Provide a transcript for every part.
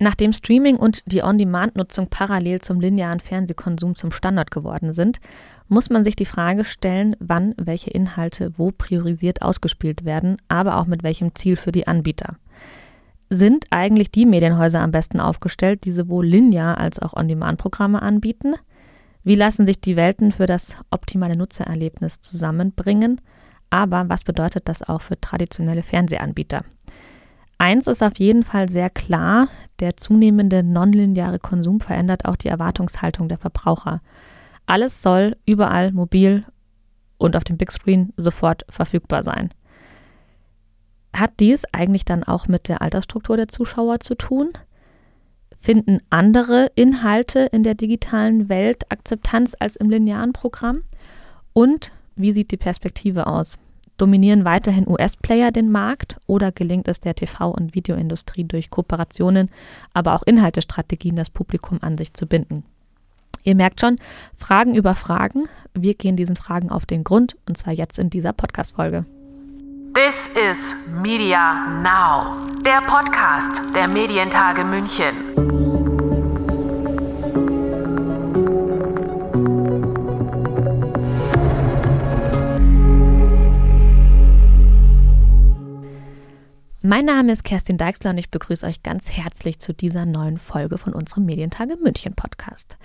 Nachdem Streaming und die On-Demand-Nutzung parallel zum linearen Fernsehkonsum zum Standard geworden sind, muss man sich die Frage stellen, wann welche Inhalte wo priorisiert ausgespielt werden, aber auch mit welchem Ziel für die Anbieter. Sind eigentlich die Medienhäuser am besten aufgestellt, die sowohl linear als auch On-Demand-Programme anbieten? Wie lassen sich die Welten für das optimale Nutzererlebnis zusammenbringen? Aber was bedeutet das auch für traditionelle Fernsehanbieter? Eins ist auf jeden Fall sehr klar, der zunehmende nonlineare Konsum verändert auch die Erwartungshaltung der Verbraucher. Alles soll überall mobil und auf dem Big Screen sofort verfügbar sein. Hat dies eigentlich dann auch mit der Altersstruktur der Zuschauer zu tun? Finden andere Inhalte in der digitalen Welt Akzeptanz als im linearen Programm? Und wie sieht die Perspektive aus? Dominieren weiterhin US-Player den Markt oder gelingt es der TV- und Videoindustrie durch Kooperationen, aber auch Inhaltestrategien, das Publikum an sich zu binden? Ihr merkt schon, Fragen über Fragen. Wir gehen diesen Fragen auf den Grund und zwar jetzt in dieser Podcast-Folge. This is Media Now, der Podcast der Medientage München. Mein Name ist Kerstin Deixler und ich begrüße euch ganz herzlich zu dieser neuen Folge von unserem Medientage München Podcast.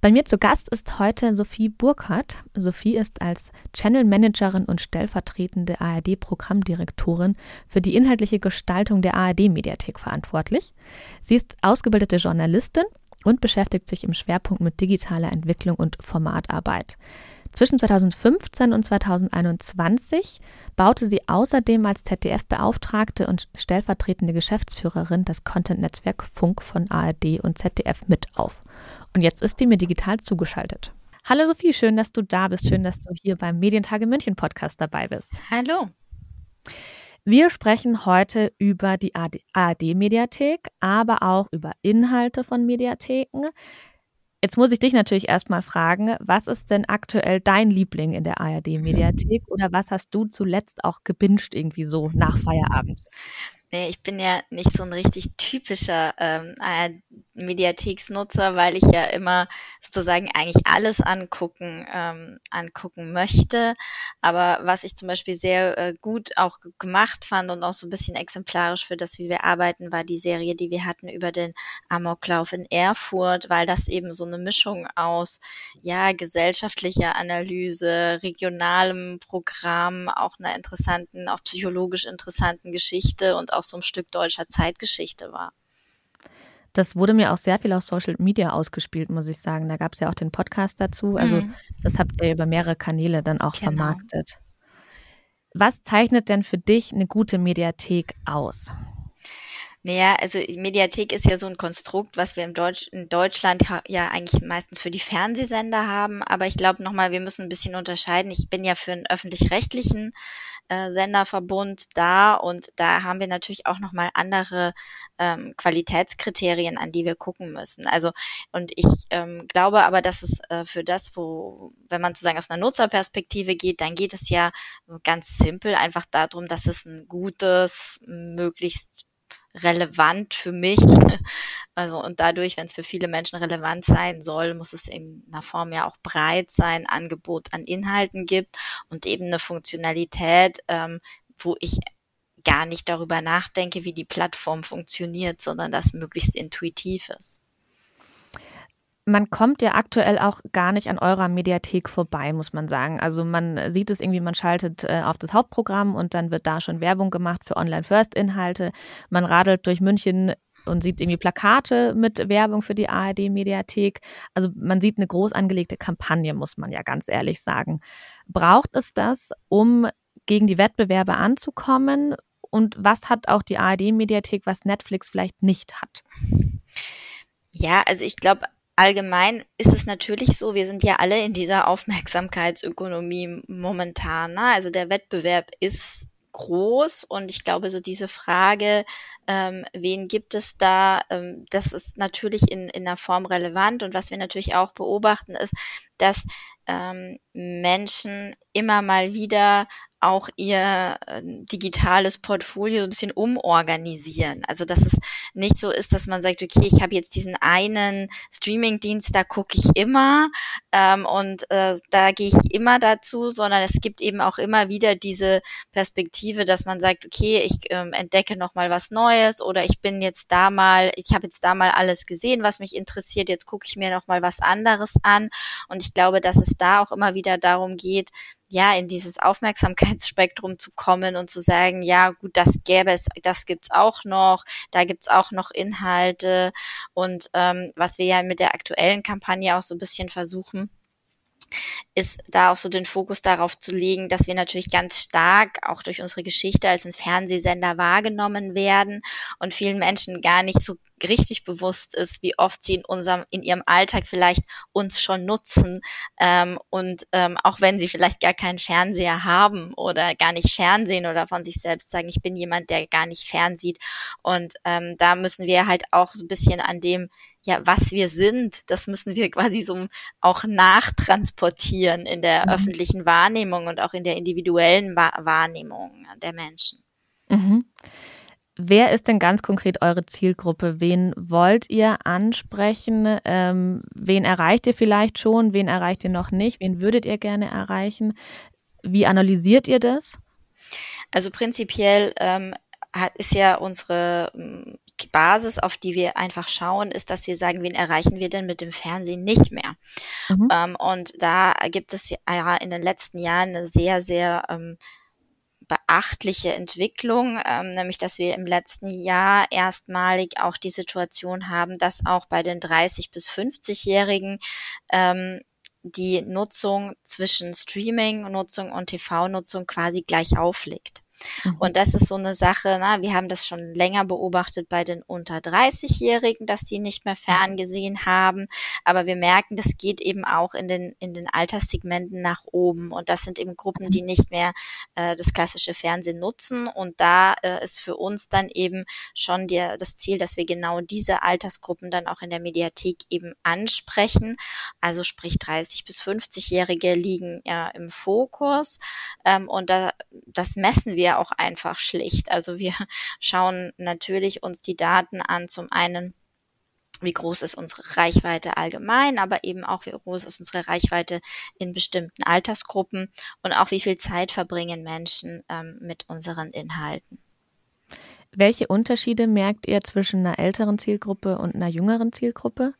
Bei mir zu Gast ist heute Sophie Burkhardt. Sophie ist als Channel Managerin und stellvertretende ARD-Programmdirektorin für die inhaltliche Gestaltung der ARD-Mediathek verantwortlich. Sie ist ausgebildete Journalistin und beschäftigt sich im Schwerpunkt mit digitaler Entwicklung und Formatarbeit. Zwischen 2015 und 2021 baute sie außerdem als ZDF-Beauftragte und stellvertretende Geschäftsführerin das Content-Netzwerk Funk von ARD und ZDF mit auf. Und jetzt ist sie mir digital zugeschaltet. Hallo Sophie, schön, dass du da bist. Schön, dass du hier beim Medientage München Podcast dabei bist. Hallo. Wir sprechen heute über die ARD-Mediathek, aber auch über Inhalte von Mediatheken. Jetzt muss ich dich natürlich erstmal fragen, was ist denn aktuell dein Liebling in der ARD-Mediathek oder was hast du zuletzt auch gebinged irgendwie so nach Feierabend? Nee, ich bin ja nicht so ein richtig typischer ähm, Mediatheksnutzer, weil ich ja immer sozusagen eigentlich alles angucken, ähm, angucken möchte. Aber was ich zum Beispiel sehr äh, gut auch gemacht fand und auch so ein bisschen exemplarisch für das, wie wir arbeiten, war die Serie, die wir hatten über den Amoklauf in Erfurt, weil das eben so eine Mischung aus, ja, gesellschaftlicher Analyse, regionalem Programm, auch einer interessanten, auch psychologisch interessanten Geschichte und auch so ein Stück deutscher Zeitgeschichte war. Das wurde mir auch sehr viel auf Social Media ausgespielt, muss ich sagen. Da gab es ja auch den Podcast dazu. Also mhm. das habt ihr über mehrere Kanäle dann auch genau. vermarktet. Was zeichnet denn für dich eine gute Mediathek aus? Naja, also Mediathek ist ja so ein Konstrukt, was wir Deutsch, in Deutschland ja eigentlich meistens für die Fernsehsender haben. Aber ich glaube nochmal, wir müssen ein bisschen unterscheiden. Ich bin ja für einen öffentlich-rechtlichen äh, Senderverbund da und da haben wir natürlich auch nochmal andere ähm, Qualitätskriterien, an die wir gucken müssen. Also und ich ähm, glaube aber, dass es äh, für das, wo, wenn man sozusagen aus einer Nutzerperspektive geht, dann geht es ja ganz simpel einfach darum, dass es ein gutes, möglichst relevant für mich. Also und dadurch, wenn es für viele Menschen relevant sein soll, muss es in einer Form ja auch breit sein, Angebot an Inhalten gibt und eben eine Funktionalität, ähm, wo ich gar nicht darüber nachdenke, wie die Plattform funktioniert, sondern das möglichst intuitiv ist man kommt ja aktuell auch gar nicht an eurer Mediathek vorbei, muss man sagen. Also man sieht es irgendwie, man schaltet äh, auf das Hauptprogramm und dann wird da schon Werbung gemacht für Online-First-Inhalte. Man radelt durch München und sieht irgendwie Plakate mit Werbung für die ARD-Mediathek. Also man sieht eine groß angelegte Kampagne, muss man ja ganz ehrlich sagen. Braucht es das, um gegen die Wettbewerbe anzukommen? Und was hat auch die ARD-Mediathek, was Netflix vielleicht nicht hat? Ja, also ich glaube, allgemein ist es natürlich so, wir sind ja alle in dieser Aufmerksamkeitsökonomie momentan. Ne? Also der Wettbewerb ist groß und ich glaube, so diese Frage, ähm, wen gibt es da, ähm, das ist natürlich in, in einer Form relevant und was wir natürlich auch beobachten ist, dass ähm, Menschen immer mal wieder auch ihr äh, digitales Portfolio ein bisschen umorganisieren. Also dass es nicht so ist, dass man sagt, okay, ich habe jetzt diesen einen Streamingdienst, da gucke ich immer ähm, und äh, da gehe ich immer dazu, sondern es gibt eben auch immer wieder diese Perspektive, dass man sagt, okay, ich ähm, entdecke noch was Neues oder ich bin jetzt da mal, ich habe jetzt da mal alles gesehen, was mich interessiert, jetzt gucke ich mir noch was anderes an und ich glaube, dass da auch immer wieder darum geht, ja, in dieses Aufmerksamkeitsspektrum zu kommen und zu sagen, ja, gut, das gäbe es, das gibt's auch noch, da gibt's auch noch Inhalte. Und ähm, was wir ja mit der aktuellen Kampagne auch so ein bisschen versuchen, ist da auch so den Fokus darauf zu legen, dass wir natürlich ganz stark auch durch unsere Geschichte als ein Fernsehsender wahrgenommen werden und vielen Menschen gar nicht so richtig bewusst ist, wie oft sie in unserem, in ihrem Alltag vielleicht uns schon nutzen ähm, und ähm, auch wenn sie vielleicht gar keinen Fernseher haben oder gar nicht Fernsehen oder von sich selbst sagen, ich bin jemand, der gar nicht fernsieht. Und ähm, da müssen wir halt auch so ein bisschen an dem ja, was wir sind, das müssen wir quasi so auch nachtransportieren in der mhm. öffentlichen Wahrnehmung und auch in der individuellen Wahrnehmung der Menschen. Mhm. Wer ist denn ganz konkret eure Zielgruppe? Wen wollt ihr ansprechen? Ähm, wen erreicht ihr vielleicht schon? Wen erreicht ihr noch nicht? Wen würdet ihr gerne erreichen? Wie analysiert ihr das? Also prinzipiell ähm, ist ja unsere ähm, Basis, auf die wir einfach schauen, ist, dass wir sagen, wen erreichen wir denn mit dem Fernsehen nicht mehr? Mhm. Ähm, und da gibt es ja in den letzten Jahren eine sehr, sehr ähm, beachtliche Entwicklung, ähm, nämlich dass wir im letzten Jahr erstmalig auch die Situation haben, dass auch bei den 30 bis 50-Jährigen ähm, die Nutzung zwischen Streaming-Nutzung und TV-Nutzung quasi gleich aufliegt. Mhm. Und das ist so eine Sache, na, wir haben das schon länger beobachtet bei den unter 30-Jährigen, dass die nicht mehr ferngesehen haben. Aber wir merken, das geht eben auch in den, in den Alterssegmenten nach oben. Und das sind eben Gruppen, die mhm. nicht mehr äh, das klassische Fernsehen nutzen. Und da äh, ist für uns dann eben schon der, das Ziel, dass wir genau diese Altersgruppen dann auch in der Mediathek eben ansprechen. Also sprich 30 bis 50-Jährige liegen ja im Fokus. Ähm, und da, das messen wir auch einfach schlicht. Also wir schauen natürlich uns die Daten an, zum einen wie groß ist unsere Reichweite allgemein, aber eben auch wie groß ist unsere Reichweite in bestimmten Altersgruppen und auch wie viel Zeit verbringen Menschen ähm, mit unseren Inhalten. Welche Unterschiede merkt ihr zwischen einer älteren Zielgruppe und einer jüngeren Zielgruppe?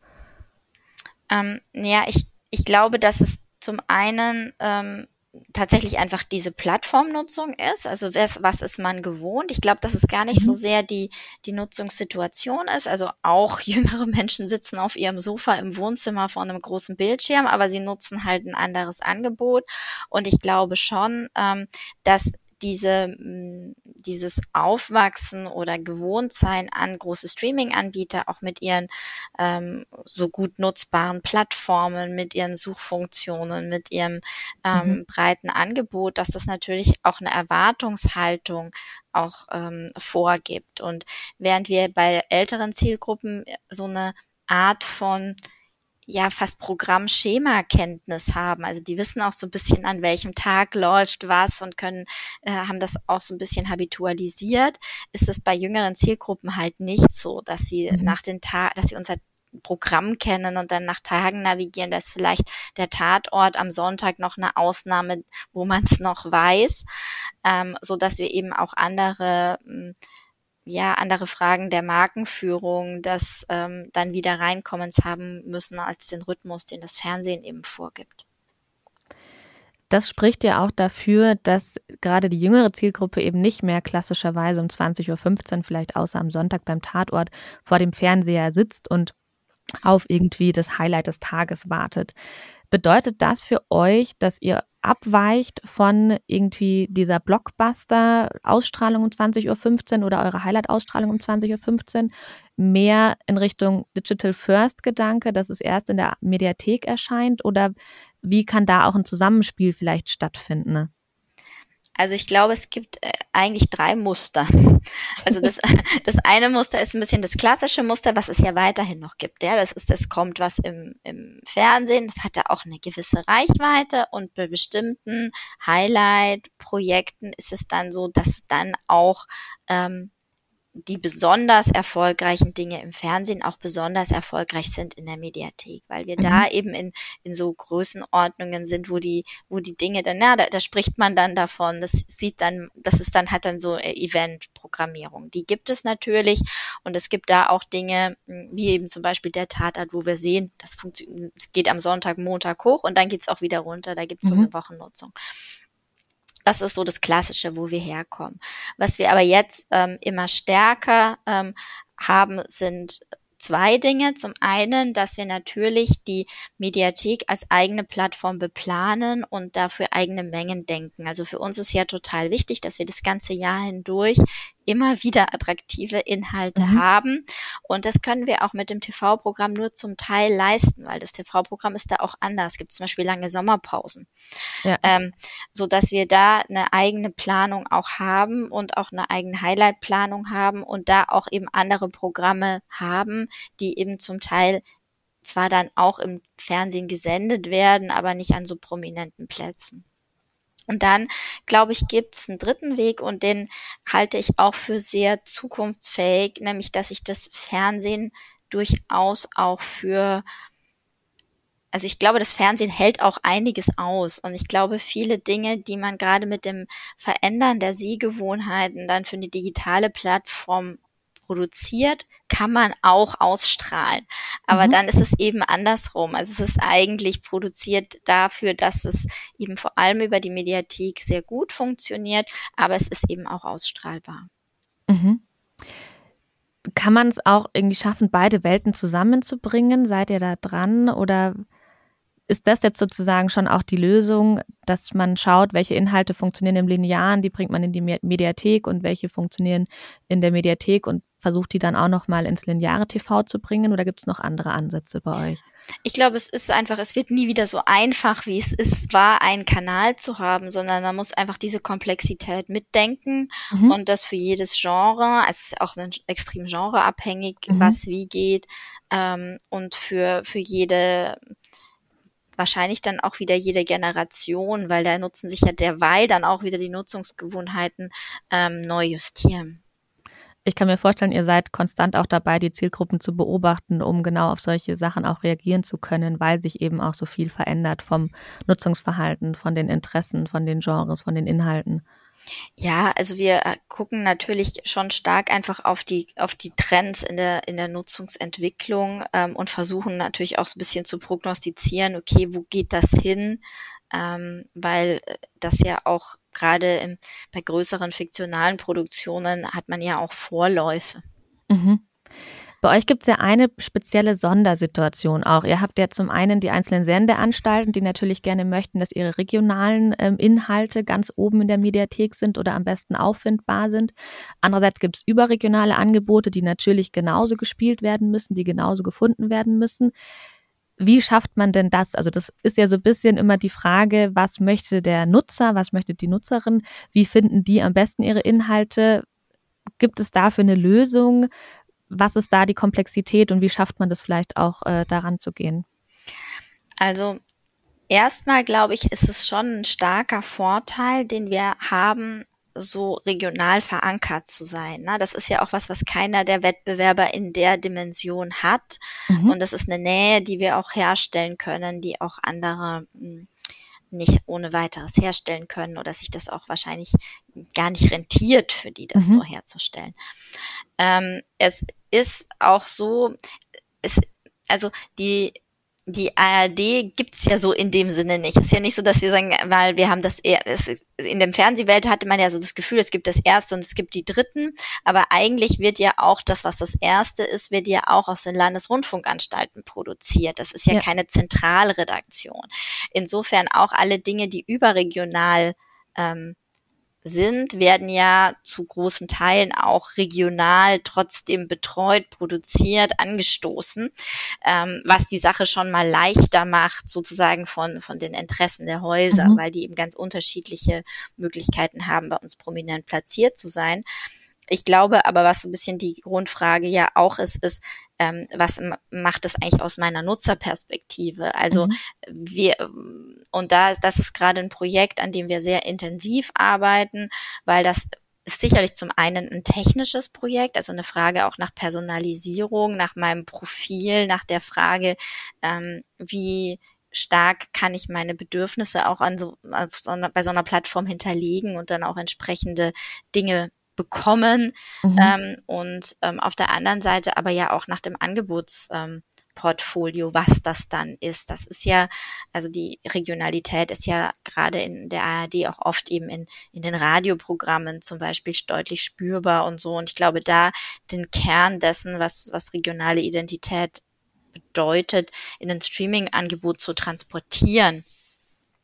Ähm, ja, ich, ich glaube, dass es zum einen ähm, tatsächlich einfach diese Plattformnutzung ist. Also was, was ist man gewohnt? Ich glaube, dass es gar nicht mhm. so sehr die, die Nutzungssituation ist. Also auch jüngere Menschen sitzen auf ihrem Sofa im Wohnzimmer vor einem großen Bildschirm, aber sie nutzen halt ein anderes Angebot. Und ich glaube schon, ähm, dass diese, dieses Aufwachsen oder Gewohntsein an große Streaming-Anbieter auch mit ihren ähm, so gut nutzbaren Plattformen, mit ihren Suchfunktionen, mit ihrem ähm, mhm. breiten Angebot, dass das natürlich auch eine Erwartungshaltung auch ähm, vorgibt. Und während wir bei älteren Zielgruppen so eine Art von ja fast Programmschema-Kenntnis haben. Also die wissen auch so ein bisschen, an welchem Tag läuft was und können, äh, haben das auch so ein bisschen habitualisiert. Ist es bei jüngeren Zielgruppen halt nicht so, dass sie mhm. nach den Tag, dass sie unser Programm kennen und dann nach Tagen navigieren. Da ist vielleicht der Tatort am Sonntag noch eine Ausnahme, wo man es noch weiß, ähm, so dass wir eben auch andere hm, ja andere Fragen der Markenführung, das ähm, dann wieder Reinkommens haben müssen als den Rhythmus, den das Fernsehen eben vorgibt. Das spricht ja auch dafür, dass gerade die jüngere Zielgruppe eben nicht mehr klassischerweise um 20.15 Uhr, vielleicht außer am Sonntag beim Tatort, vor dem Fernseher sitzt und auf irgendwie das Highlight des Tages wartet. Bedeutet das für euch, dass ihr abweicht von irgendwie dieser Blockbuster-Ausstrahlung um 20.15 Uhr oder eure Highlight-Ausstrahlung um 20.15 Uhr mehr in Richtung Digital First-Gedanke, dass es erst in der Mediathek erscheint? Oder wie kann da auch ein Zusammenspiel vielleicht stattfinden? Also ich glaube, es gibt äh, eigentlich drei Muster. Also das, das eine Muster ist ein bisschen das klassische Muster, was es ja weiterhin noch gibt. Ja, das ist, es kommt was im, im Fernsehen, das hat ja auch eine gewisse Reichweite und bei bestimmten Highlight-Projekten ist es dann so, dass dann auch ähm, die besonders erfolgreichen Dinge im Fernsehen auch besonders erfolgreich sind in der Mediathek, weil wir mhm. da eben in, in so Größenordnungen sind, wo die, wo die Dinge dann, ja, da, da spricht man dann davon, das sieht dann, das ist dann, hat dann so Event-Programmierung. Die gibt es natürlich und es gibt da auch Dinge, hm, wie eben zum Beispiel der Tatort, wo wir sehen, das funktioniert, geht am Sonntag, Montag hoch und dann geht's auch wieder runter, da gibt's so eine mhm. Wochennutzung. Das ist so das Klassische, wo wir herkommen. Was wir aber jetzt ähm, immer stärker ähm, haben, sind zwei Dinge. Zum einen, dass wir natürlich die Mediathek als eigene Plattform beplanen und dafür eigene Mengen denken. Also für uns ist ja total wichtig, dass wir das ganze Jahr hindurch immer wieder attraktive Inhalte mhm. haben. Und das können wir auch mit dem TV-Programm nur zum Teil leisten, weil das TV-Programm ist da auch anders. Es gibt zum Beispiel lange Sommerpausen. Ja. Ähm, so dass wir da eine eigene Planung auch haben und auch eine eigene Highlight-Planung haben und da auch eben andere Programme haben, die eben zum Teil zwar dann auch im Fernsehen gesendet werden, aber nicht an so prominenten Plätzen. Und dann, glaube ich, gibt es einen dritten Weg und den halte ich auch für sehr zukunftsfähig, nämlich dass ich das Fernsehen durchaus auch für also ich glaube, das Fernsehen hält auch einiges aus. Und ich glaube, viele Dinge, die man gerade mit dem Verändern der Sehgewohnheiten dann für eine digitale Plattform produziert, kann man auch ausstrahlen. Aber mhm. dann ist es eben andersrum. Also es ist eigentlich produziert dafür, dass es eben vor allem über die Mediathek sehr gut funktioniert, aber es ist eben auch ausstrahlbar. Mhm. Kann man es auch irgendwie schaffen, beide Welten zusammenzubringen? Seid ihr da dran oder ist das jetzt sozusagen schon auch die Lösung, dass man schaut, welche Inhalte funktionieren im Linearen, die bringt man in die Mediathek und welche funktionieren in der Mediathek und versucht die dann auch nochmal ins lineare TV zu bringen oder gibt es noch andere Ansätze bei euch? Ich glaube, es ist einfach, es wird nie wieder so einfach, wie es ist, war, einen Kanal zu haben, sondern man muss einfach diese Komplexität mitdenken mhm. und das für jedes Genre, es ist auch extrem genreabhängig, mhm. was wie geht ähm, und für, für jede wahrscheinlich dann auch wieder jede Generation, weil da nutzen sich ja derweil dann auch wieder die Nutzungsgewohnheiten ähm, neu justieren. Ich kann mir vorstellen, ihr seid konstant auch dabei, die Zielgruppen zu beobachten, um genau auf solche Sachen auch reagieren zu können, weil sich eben auch so viel verändert vom Nutzungsverhalten, von den Interessen, von den Genres, von den Inhalten. Ja, also wir äh, gucken natürlich schon stark einfach auf die auf die Trends in der in der Nutzungsentwicklung ähm, und versuchen natürlich auch so ein bisschen zu prognostizieren. Okay, wo geht das hin? Ähm, weil äh, das ja auch gerade bei größeren fiktionalen Produktionen hat man ja auch Vorläufe. Mhm. Bei euch gibt es ja eine spezielle Sondersituation auch. Ihr habt ja zum einen die einzelnen Sendeanstalten, die natürlich gerne möchten, dass ihre regionalen ähm, Inhalte ganz oben in der Mediathek sind oder am besten auffindbar sind. Andererseits gibt es überregionale Angebote, die natürlich genauso gespielt werden müssen, die genauso gefunden werden müssen. Wie schafft man denn das? Also das ist ja so ein bisschen immer die Frage, was möchte der Nutzer, was möchte die Nutzerin, wie finden die am besten ihre Inhalte? Gibt es dafür eine Lösung? Was ist da die Komplexität und wie schafft man das vielleicht auch äh, daran zu gehen? Also erstmal glaube ich, ist es schon ein starker Vorteil, den wir haben, so regional verankert zu sein. Ne? Das ist ja auch was, was keiner der Wettbewerber in der Dimension hat. Mhm. Und das ist eine Nähe, die wir auch herstellen können, die auch andere hm, nicht ohne weiteres herstellen können oder sich das auch wahrscheinlich gar nicht rentiert für die, das mhm. so herzustellen. Ähm, es ist auch so, es, also die die ARD gibt's ja so in dem Sinne nicht. Es ist ja nicht so, dass wir sagen, weil wir haben das eher, in der Fernsehwelt hatte man ja so das Gefühl, es gibt das erste und es gibt die dritten, aber eigentlich wird ja auch das, was das erste ist, wird ja auch aus den Landesrundfunkanstalten produziert. Das ist ja, ja. keine Zentralredaktion. Insofern auch alle Dinge, die überregional ähm, sind, werden ja zu großen Teilen auch regional trotzdem betreut, produziert, angestoßen, ähm, was die Sache schon mal leichter macht, sozusagen von, von den Interessen der Häuser, mhm. weil die eben ganz unterschiedliche Möglichkeiten haben, bei uns prominent platziert zu sein. Ich glaube aber, was so ein bisschen die Grundfrage ja auch ist, ist, ähm, was macht es eigentlich aus meiner Nutzerperspektive? Also mhm. wir, und da, das ist gerade ein Projekt, an dem wir sehr intensiv arbeiten, weil das ist sicherlich zum einen ein technisches Projekt, also eine Frage auch nach Personalisierung, nach meinem Profil, nach der Frage, ähm, wie stark kann ich meine Bedürfnisse auch an so, so einer, bei so einer Plattform hinterlegen und dann auch entsprechende Dinge bekommen. Mhm. Ähm, und ähm, auf der anderen Seite aber ja auch nach dem Angebotsportfolio, ähm, was das dann ist. Das ist ja, also die Regionalität ist ja gerade in der ARD auch oft eben in, in den Radioprogrammen zum Beispiel deutlich spürbar und so. Und ich glaube, da den Kern dessen, was, was regionale Identität bedeutet, in ein Streaming-Angebot zu transportieren,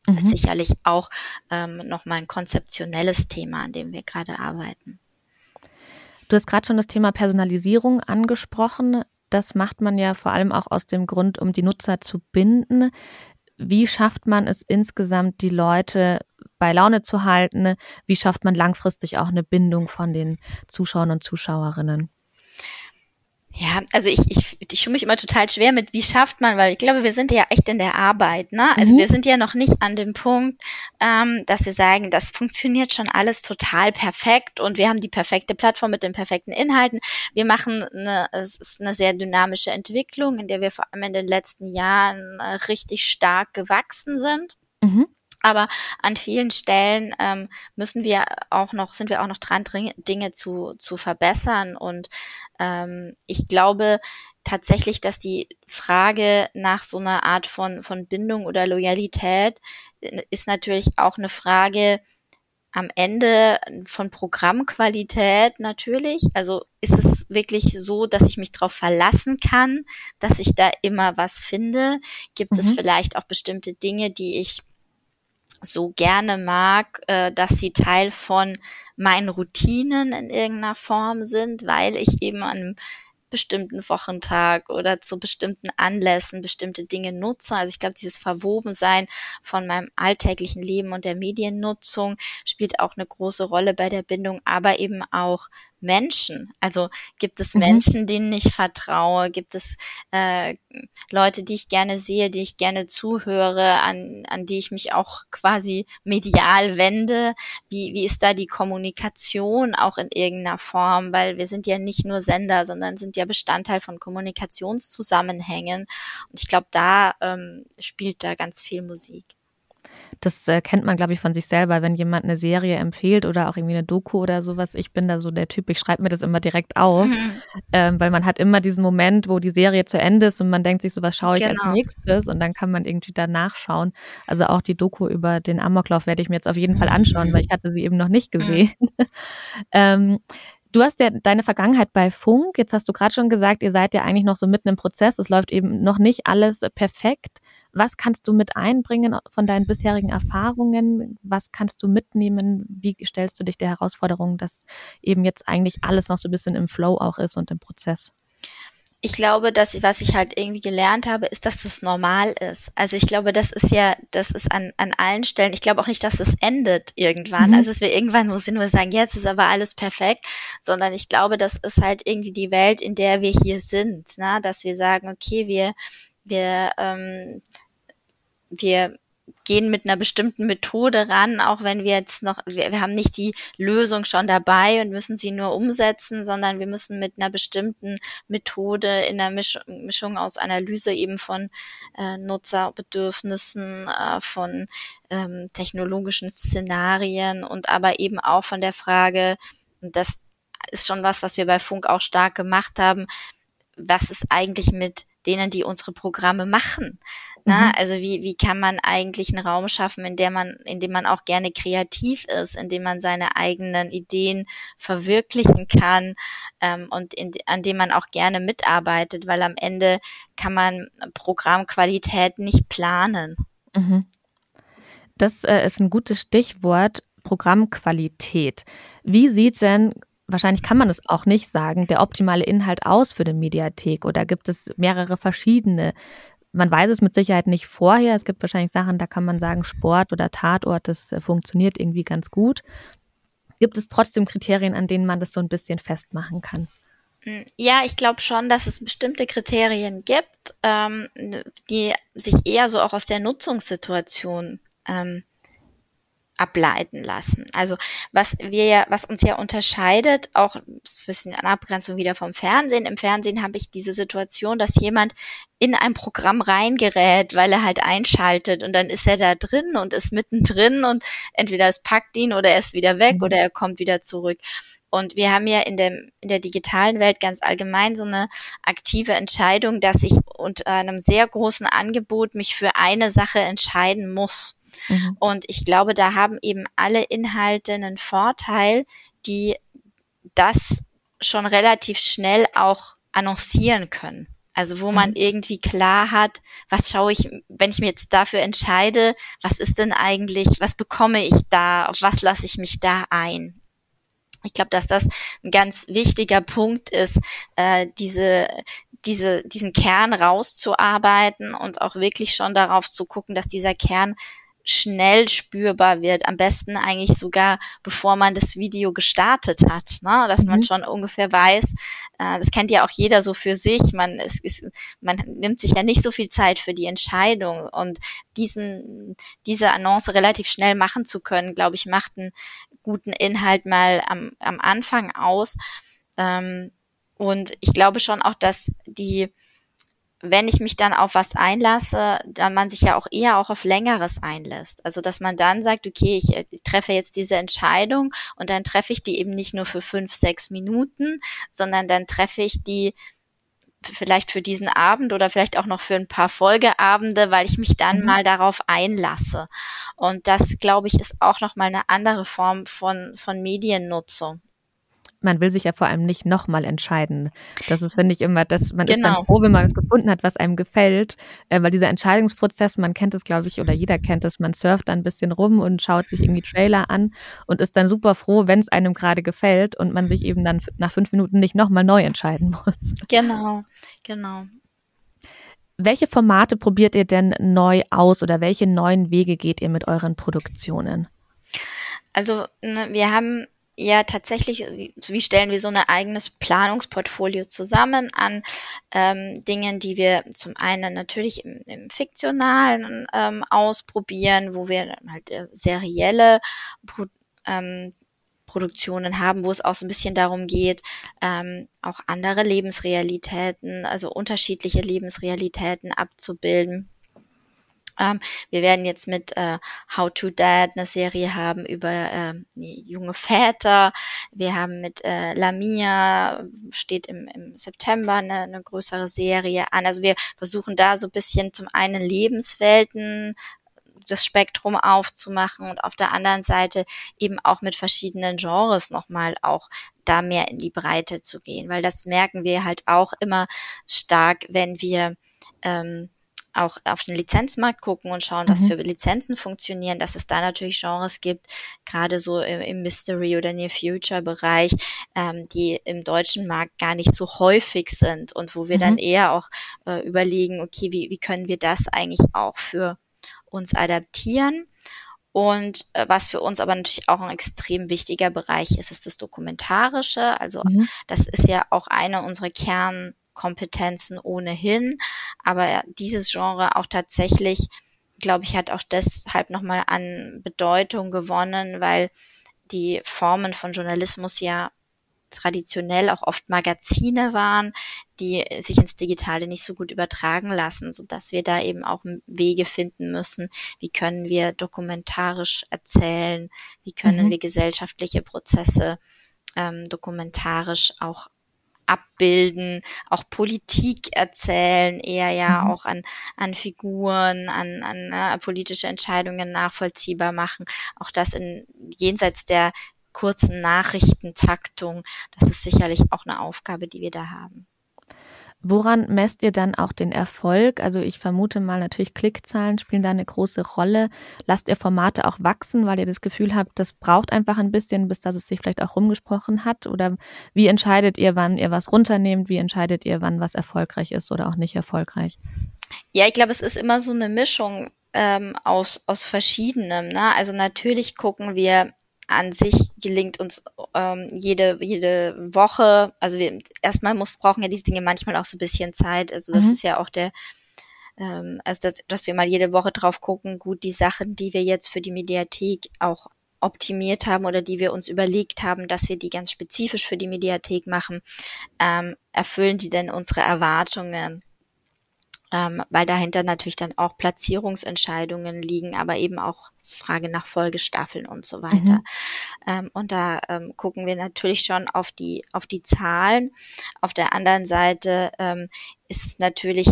mhm. ist sicherlich auch ähm, nochmal ein konzeptionelles Thema, an dem wir gerade arbeiten. Du hast gerade schon das Thema Personalisierung angesprochen. Das macht man ja vor allem auch aus dem Grund, um die Nutzer zu binden. Wie schafft man es insgesamt, die Leute bei Laune zu halten? Wie schafft man langfristig auch eine Bindung von den Zuschauern und Zuschauerinnen? Ja, also ich, ich, ich fühle mich immer total schwer mit, wie schafft man, weil ich glaube, wir sind ja echt in der Arbeit, ne? Also mhm. wir sind ja noch nicht an dem Punkt, ähm, dass wir sagen, das funktioniert schon alles total perfekt und wir haben die perfekte Plattform mit den perfekten Inhalten. Wir machen eine, es ist eine sehr dynamische Entwicklung, in der wir vor allem in den letzten Jahren äh, richtig stark gewachsen sind. Mhm. Aber an vielen Stellen ähm, müssen wir auch noch, sind wir auch noch dran, Dinge zu, zu verbessern. Und ähm, ich glaube tatsächlich, dass die Frage nach so einer Art von, von Bindung oder Loyalität äh, ist natürlich auch eine Frage, am Ende von Programmqualität natürlich. Also ist es wirklich so, dass ich mich darauf verlassen kann, dass ich da immer was finde? Gibt mhm. es vielleicht auch bestimmte Dinge, die ich so gerne mag, äh, dass sie Teil von meinen Routinen in irgendeiner Form sind, weil ich eben an einem bestimmten Wochentag oder zu bestimmten Anlässen bestimmte Dinge nutze. Also ich glaube, dieses Verwobensein von meinem alltäglichen Leben und der Mediennutzung spielt auch eine große Rolle bei der Bindung, aber eben auch Menschen? Also gibt es mhm. Menschen, denen ich vertraue? Gibt es äh, Leute, die ich gerne sehe, die ich gerne zuhöre, an, an die ich mich auch quasi medial wende? Wie, wie ist da die Kommunikation auch in irgendeiner Form? Weil wir sind ja nicht nur Sender, sondern sind ja Bestandteil von Kommunikationszusammenhängen. Und ich glaube, da ähm, spielt da ganz viel Musik. Das äh, kennt man, glaube ich, von sich selber, wenn jemand eine Serie empfiehlt oder auch irgendwie eine Doku oder sowas. Ich bin da so der Typ, ich schreibe mir das immer direkt auf, mhm. ähm, weil man hat immer diesen Moment, wo die Serie zu Ende ist und man denkt sich so, was schaue ich genau. als nächstes und dann kann man irgendwie da nachschauen. Also auch die Doku über den Amoklauf werde ich mir jetzt auf jeden Fall anschauen, weil ich hatte sie eben noch nicht gesehen. Mhm. ähm, Du hast ja deine Vergangenheit bei Funk. Jetzt hast du gerade schon gesagt, ihr seid ja eigentlich noch so mitten im Prozess. Es läuft eben noch nicht alles perfekt. Was kannst du mit einbringen von deinen bisherigen Erfahrungen? Was kannst du mitnehmen? Wie stellst du dich der Herausforderung, dass eben jetzt eigentlich alles noch so ein bisschen im Flow auch ist und im Prozess? ich glaube, dass was ich halt irgendwie gelernt habe, ist, dass das normal ist. Also ich glaube, das ist ja, das ist an, an allen Stellen. Ich glaube auch nicht, dass es endet irgendwann. Mhm. Also dass wir irgendwann so sind, wo wir sagen, jetzt ist aber alles perfekt, sondern ich glaube, das ist halt irgendwie die Welt, in der wir hier sind, ne? dass wir sagen, okay, wir wir, ähm, wir gehen mit einer bestimmten Methode ran, auch wenn wir jetzt noch, wir, wir haben nicht die Lösung schon dabei und müssen sie nur umsetzen, sondern wir müssen mit einer bestimmten Methode in der Misch Mischung aus Analyse eben von äh, Nutzerbedürfnissen, äh, von ähm, technologischen Szenarien und aber eben auch von der Frage, und das ist schon was, was wir bei Funk auch stark gemacht haben, was ist eigentlich mit denen, die unsere Programme machen. Na, mhm. Also wie, wie kann man eigentlich einen Raum schaffen, in der man, in dem man auch gerne kreativ ist, in dem man seine eigenen Ideen verwirklichen kann ähm, und in, an dem man auch gerne mitarbeitet, weil am Ende kann man Programmqualität nicht planen. Mhm. Das äh, ist ein gutes Stichwort. Programmqualität. Wie sieht denn, wahrscheinlich kann man es auch nicht sagen, der optimale Inhalt aus für eine Mediathek oder gibt es mehrere verschiedene? Man weiß es mit Sicherheit nicht vorher. Es gibt wahrscheinlich Sachen, da kann man sagen, Sport oder Tatort, das äh, funktioniert irgendwie ganz gut. Gibt es trotzdem Kriterien, an denen man das so ein bisschen festmachen kann? Hm, ja, ich glaube schon, dass es bestimmte Kriterien gibt, ähm, die sich eher so auch aus der Nutzungssituation ähm, ableiten lassen. Also was wir ja, was uns ja unterscheidet, auch ein bisschen an Abgrenzung wieder vom Fernsehen. Im Fernsehen habe ich diese Situation, dass jemand in ein Programm reingerät, weil er halt einschaltet und dann ist er da drin und ist mittendrin und entweder es packt ihn oder er ist wieder weg mhm. oder er kommt wieder zurück. Und wir haben ja in der, in der digitalen Welt ganz allgemein so eine aktive Entscheidung, dass ich unter einem sehr großen Angebot mich für eine Sache entscheiden muss. Mhm. Und ich glaube, da haben eben alle Inhalte einen Vorteil, die das schon relativ schnell auch annoncieren können. Also wo man mhm. irgendwie klar hat, was schaue ich, wenn ich mir jetzt dafür entscheide, was ist denn eigentlich, was bekomme ich da, auf was lasse ich mich da ein? Ich glaube, dass das ein ganz wichtiger Punkt ist, äh, diese, diese, diesen Kern rauszuarbeiten und auch wirklich schon darauf zu gucken, dass dieser Kern schnell spürbar wird. Am besten eigentlich sogar, bevor man das Video gestartet hat, ne? dass mhm. man schon ungefähr weiß, äh, das kennt ja auch jeder so für sich, man, es ist, man nimmt sich ja nicht so viel Zeit für die Entscheidung und diesen, diese Annonce relativ schnell machen zu können, glaube ich, macht einen guten Inhalt mal am, am Anfang aus. Ähm, und ich glaube schon auch, dass die wenn ich mich dann auf was einlasse, dann man sich ja auch eher auch auf längeres einlässt. Also dass man dann sagt, okay, ich, äh, treffe jetzt diese Entscheidung und dann treffe ich die eben nicht nur für fünf, sechs Minuten, sondern dann treffe ich die vielleicht für diesen Abend oder vielleicht auch noch für ein paar Folgeabende, weil ich mich dann mhm. mal darauf einlasse. Und das, glaube ich, ist auch noch mal eine andere Form von, von Mediennutzung man will sich ja vor allem nicht nochmal entscheiden. Das ist, finde ich, immer, dass man genau. ist dann genau. froh, wenn man es gefunden hat, was einem gefällt, äh, weil dieser Entscheidungsprozess, man kennt es, glaube ich, oder jeder kennt es, man surft dann ein bisschen rum und schaut sich irgendwie Trailer an und ist dann super froh, wenn es einem gerade gefällt und man sich eben dann nach fünf Minuten nicht nochmal neu entscheiden muss. Genau, genau. Welche Formate probiert ihr denn neu aus oder welche neuen Wege geht ihr mit euren Produktionen? Also ne, wir haben ja tatsächlich, wie stellen wir so ein eigenes Planungsportfolio zusammen an ähm, Dingen, die wir zum einen natürlich im, im Fiktionalen ähm, ausprobieren, wo wir halt äh, serielle Pro ähm, Produktionen haben, wo es auch so ein bisschen darum geht, ähm, auch andere Lebensrealitäten, also unterschiedliche Lebensrealitäten abzubilden. Ähm, wir werden jetzt mit äh, How to Dad eine Serie haben über äh, junge Väter. Wir haben mit äh, Lamia, steht im, im September eine, eine größere Serie an. Also wir versuchen da so ein bisschen zum einen Lebenswelten das Spektrum aufzumachen und auf der anderen Seite eben auch mit verschiedenen Genres nochmal auch da mehr in die Breite zu gehen, weil das merken wir halt auch immer stark, wenn wir ähm, auch auf den Lizenzmarkt gucken und schauen, was mhm. für Lizenzen funktionieren, dass es da natürlich Genres gibt, gerade so im, im Mystery oder Near Future Bereich, ähm, die im deutschen Markt gar nicht so häufig sind und wo wir mhm. dann eher auch äh, überlegen, okay, wie, wie können wir das eigentlich auch für uns adaptieren? Und äh, was für uns aber natürlich auch ein extrem wichtiger Bereich ist, ist das Dokumentarische. Also mhm. das ist ja auch eine unserer Kern Kompetenzen ohnehin. Aber dieses Genre auch tatsächlich, glaube ich, hat auch deshalb nochmal an Bedeutung gewonnen, weil die Formen von Journalismus ja traditionell auch oft Magazine waren, die sich ins Digitale nicht so gut übertragen lassen, so dass wir da eben auch Wege finden müssen. Wie können wir dokumentarisch erzählen? Wie können mhm. wir gesellschaftliche Prozesse ähm, dokumentarisch auch abbilden, auch Politik erzählen, eher ja mhm. auch an, an Figuren, an, an uh, politische Entscheidungen nachvollziehbar machen. Auch das in jenseits der kurzen Nachrichtentaktung, das ist sicherlich auch eine Aufgabe, die wir da haben. Woran messt ihr dann auch den Erfolg? Also ich vermute mal natürlich Klickzahlen spielen da eine große Rolle. Lasst ihr Formate auch wachsen, weil ihr das Gefühl habt, das braucht einfach ein bisschen, bis dass es sich vielleicht auch rumgesprochen hat? Oder wie entscheidet ihr, wann ihr was runternehmt? Wie entscheidet ihr, wann was erfolgreich ist oder auch nicht erfolgreich? Ja, ich glaube, es ist immer so eine Mischung ähm, aus, aus verschiedenem. Ne? Also natürlich gucken wir an sich gelingt uns ähm, jede jede Woche, also wir erstmal muss brauchen ja diese Dinge manchmal auch so ein bisschen Zeit. Also das mhm. ist ja auch der ähm, also dass, dass wir mal jede Woche drauf gucken, gut die Sachen, die wir jetzt für die Mediathek auch optimiert haben oder die wir uns überlegt haben, dass wir die ganz spezifisch für die Mediathek machen, ähm, erfüllen die denn unsere Erwartungen? Ähm, weil dahinter natürlich dann auch Platzierungsentscheidungen liegen, aber eben auch Frage nach Folgestaffeln und so weiter. Mhm. Ähm, und da ähm, gucken wir natürlich schon auf die auf die Zahlen. Auf der anderen Seite ähm, ist es natürlich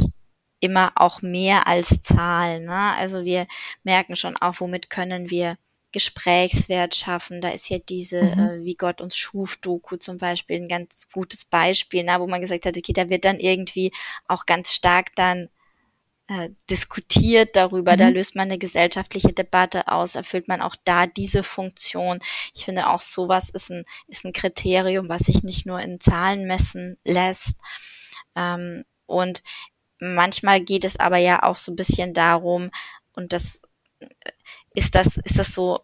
immer auch mehr als Zahlen. Ne? Also wir merken schon auch, womit können wir Gesprächswert schaffen. Da ist ja diese, mhm. äh, wie Gott uns schuf, Doku zum Beispiel ein ganz gutes Beispiel, na, wo man gesagt hat, okay, da wird dann irgendwie auch ganz stark dann äh, diskutiert darüber, mhm. da löst man eine gesellschaftliche Debatte aus, erfüllt man auch da diese Funktion. Ich finde auch sowas ist ein, ist ein Kriterium, was sich nicht nur in Zahlen messen lässt. Ähm, und manchmal geht es aber ja auch so ein bisschen darum, und das ist das, ist das so,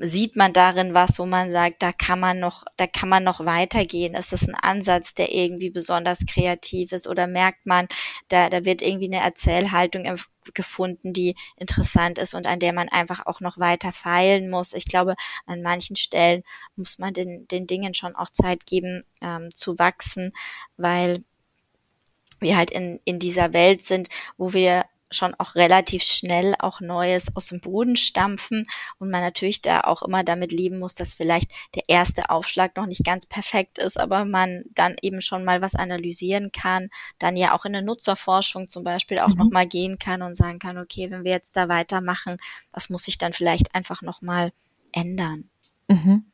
sieht man darin was, wo man sagt, da kann man noch, da kann man noch weitergehen. Ist das ein Ansatz, der irgendwie besonders kreativ ist oder merkt man, da, da wird irgendwie eine Erzählhaltung gefunden, die interessant ist und an der man einfach auch noch weiter feilen muss. Ich glaube, an manchen Stellen muss man den, den Dingen schon auch Zeit geben, ähm, zu wachsen, weil wir halt in, in dieser Welt sind, wo wir schon auch relativ schnell auch Neues aus dem Boden stampfen und man natürlich da auch immer damit leben muss, dass vielleicht der erste Aufschlag noch nicht ganz perfekt ist, aber man dann eben schon mal was analysieren kann, dann ja auch in der Nutzerforschung zum Beispiel auch mhm. nochmal gehen kann und sagen kann, okay, wenn wir jetzt da weitermachen, was muss ich dann vielleicht einfach nochmal ändern? Mhm.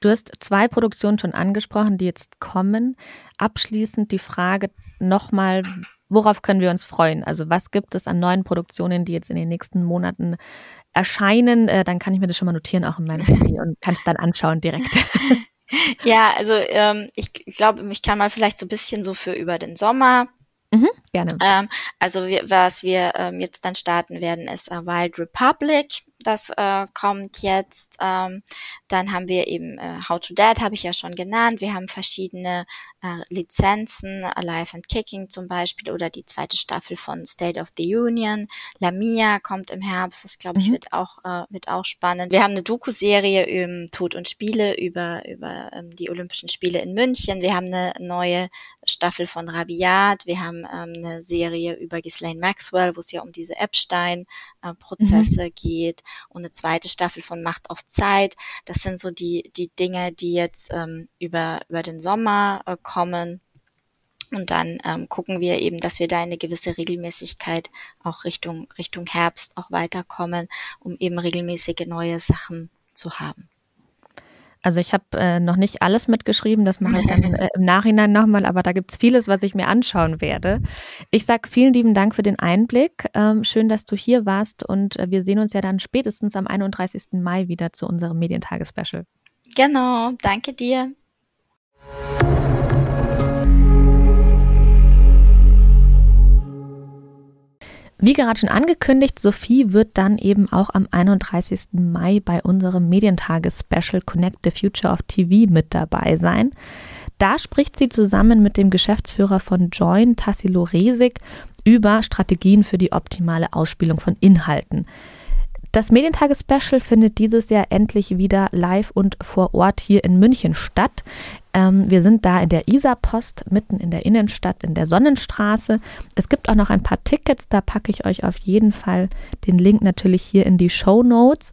Du hast zwei Produktionen schon angesprochen, die jetzt kommen. Abschließend die Frage nochmal, worauf können wir uns freuen? Also was gibt es an neuen Produktionen, die jetzt in den nächsten Monaten erscheinen? Äh, dann kann ich mir das schon mal notieren, auch in meinem Handy und kann es dann anschauen direkt. Ja, also ähm, ich glaube, ich kann mal vielleicht so ein bisschen so für über den Sommer Mhm, gerne. Ähm, also wir, was wir ähm, jetzt dann starten werden, ist äh, Wild Republic. Das äh, kommt jetzt. Ähm, dann haben wir eben äh, How to Dad, habe ich ja schon genannt. Wir haben verschiedene äh, Lizenzen, Alive and Kicking zum Beispiel oder die zweite Staffel von State of the Union. Lamia kommt im Herbst. Das glaube ich mhm. wird auch äh, wird auch spannend. Wir haben eine Doku-Serie über Tod und Spiele über über ähm, die Olympischen Spiele in München. Wir haben eine neue Staffel von Rabiat. Wir haben ähm, eine Serie über Ghislaine Maxwell, wo es ja um diese Epstein-Prozesse äh, mhm. geht und eine zweite Staffel von Macht auf Zeit. Das sind so die, die Dinge, die jetzt ähm, über, über den Sommer äh, kommen. Und dann ähm, gucken wir eben, dass wir da eine gewisse Regelmäßigkeit auch Richtung, Richtung Herbst auch weiterkommen, um eben regelmäßige neue Sachen zu haben. Also ich habe äh, noch nicht alles mitgeschrieben, das mache ich dann äh, im Nachhinein nochmal, aber da gibt es vieles, was ich mir anschauen werde. Ich sage vielen lieben Dank für den Einblick. Ähm, schön, dass du hier warst und äh, wir sehen uns ja dann spätestens am 31. Mai wieder zu unserem Medientage-Special. Genau, danke dir. Wie gerade schon angekündigt, Sophie wird dann eben auch am 31. Mai bei unserem Medientage-Special Connect the Future of TV mit dabei sein. Da spricht sie zusammen mit dem Geschäftsführer von Join, Tassilo Resig, über Strategien für die optimale Ausspielung von Inhalten. Das Medientage-Special findet dieses Jahr endlich wieder live und vor Ort hier in München statt. Ähm, wir sind da in der Isar-Post, mitten in der Innenstadt, in der Sonnenstraße. Es gibt auch noch ein paar Tickets, da packe ich euch auf jeden Fall den Link natürlich hier in die Show Notes.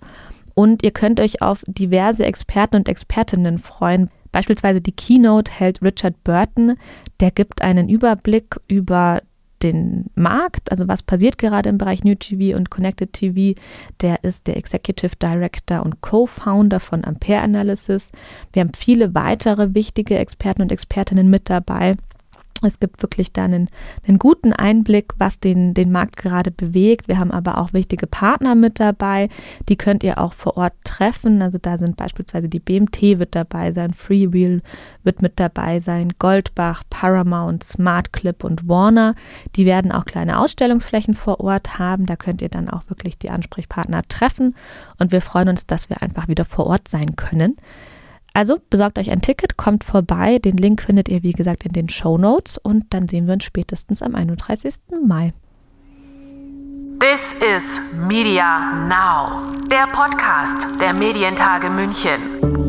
Und ihr könnt euch auf diverse Experten und Expertinnen freuen. Beispielsweise die Keynote hält Richard Burton. Der gibt einen Überblick über den Markt, also was passiert gerade im Bereich New TV und Connected TV. Der ist der Executive Director und Co-Founder von Ampere Analysis. Wir haben viele weitere wichtige Experten und Expertinnen mit dabei. Es gibt wirklich da einen, einen guten Einblick, was den, den Markt gerade bewegt. Wir haben aber auch wichtige Partner mit dabei. Die könnt ihr auch vor Ort treffen. Also da sind beispielsweise die BMT wird dabei sein, Freewheel wird mit dabei sein, Goldbach, Paramount, Smart Clip und Warner. Die werden auch kleine Ausstellungsflächen vor Ort haben. Da könnt ihr dann auch wirklich die Ansprechpartner treffen. Und wir freuen uns, dass wir einfach wieder vor Ort sein können. Also besorgt euch ein Ticket, kommt vorbei. Den Link findet ihr, wie gesagt, in den Show Notes und dann sehen wir uns spätestens am 31. Mai. This is Media Now, der Podcast der Medientage München.